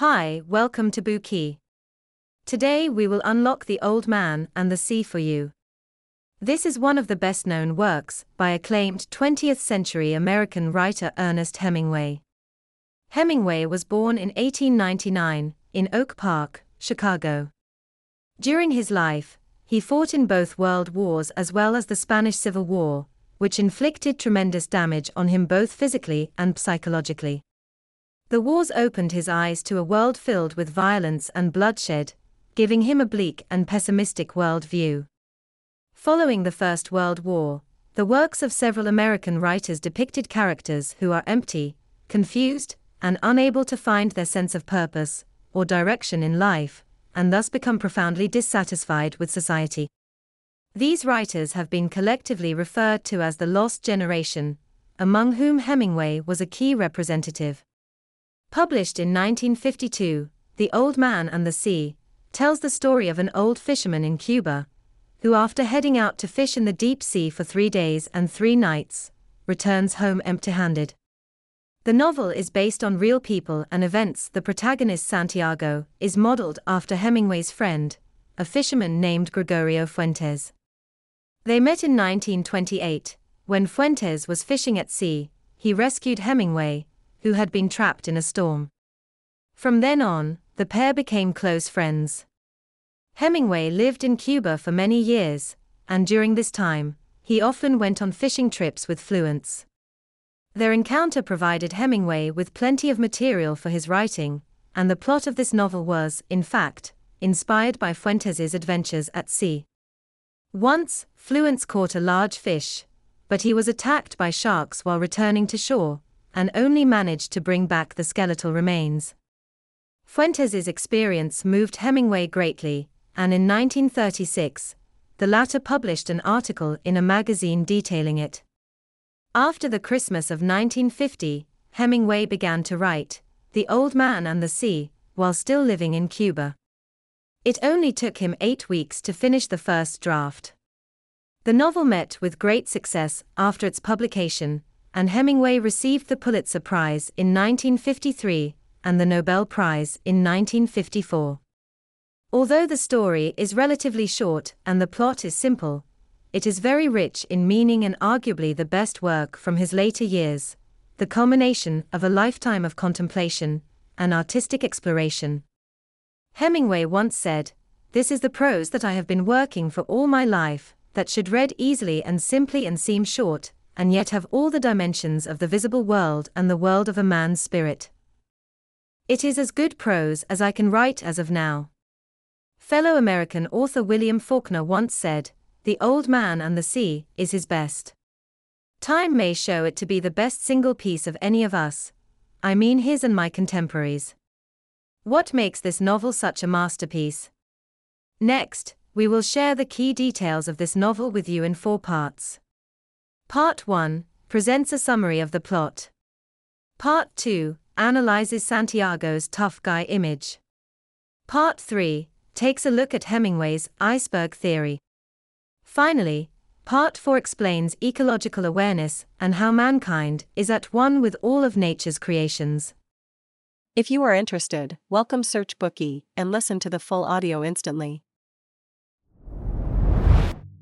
Hi, welcome to Bookey. Today we will unlock The Old Man and the Sea for you. This is one of the best known works by acclaimed 20th century American writer Ernest Hemingway. Hemingway was born in 1899 in Oak Park, Chicago. During his life, he fought in both world wars as well as the Spanish Civil War, which inflicted tremendous damage on him both physically and psychologically. The wars opened his eyes to a world filled with violence and bloodshed, giving him a bleak and pessimistic world view. Following the First World War, the works of several American writers depicted characters who are empty, confused, and unable to find their sense of purpose or direction in life, and thus become profoundly dissatisfied with society. These writers have been collectively referred to as the Lost Generation, among whom Hemingway was a key representative. Published in 1952, The Old Man and the Sea tells the story of an old fisherman in Cuba who, after heading out to fish in the deep sea for three days and three nights, returns home empty handed. The novel is based on real people and events. The protagonist, Santiago, is modeled after Hemingway's friend, a fisherman named Gregorio Fuentes. They met in 1928, when Fuentes was fishing at sea, he rescued Hemingway, who had been trapped in a storm. From then on, the pair became close friends. Hemingway lived in Cuba for many years, and during this time, he often went on fishing trips with Fuentes. Their encounter provided Hemingway with plenty of material for his writing, and the plot of this novel was, in fact, inspired by Fuentes' adventures at sea. Once, Fuentes caught a large fish, but he was attacked by sharks while returning to shore, and only managed to bring back the skeletal remains. Fuentes' experience moved Hemingway greatly, and in 1936, the latter published an article in a magazine detailing it. After the Christmas of 1950, Hemingway began to write The Old Man and the Sea while still living in Cuba. It only took him eight weeks to finish the first draft. The novel met with great success after its publication, and Hemingway received the Pulitzer Prize in 1953 and the Nobel Prize in 1954. Although the story is relatively short and the plot is simple, it is very rich in meaning and arguably the best work from his later years, the culmination of a lifetime of contemplation and artistic exploration. Hemingway once said, This is the prose that I have been working for all my life, that should read easily and simply and seem short, and yet have all the dimensions of the visible world and the world of a man's spirit. It is as good prose as I can write as of now. Fellow American author William Faulkner once said, The Old Man and the Sea is his best. Time may show it to be the best single piece of any of us, I mean his and my contemporaries. What makes this novel such a masterpiece? Next, we will share the key details of this novel with you in four parts. Part 1 presents a summary of the plot. Part 2 analyzes Santiago's tough guy image. Part 3 takes a look at Hemingway's iceberg theory. Finally, Part 4 explains ecological awareness and how mankind is at one with all of nature's creations. If you are interested, welcome Search Bookey and listen to the full audio instantly.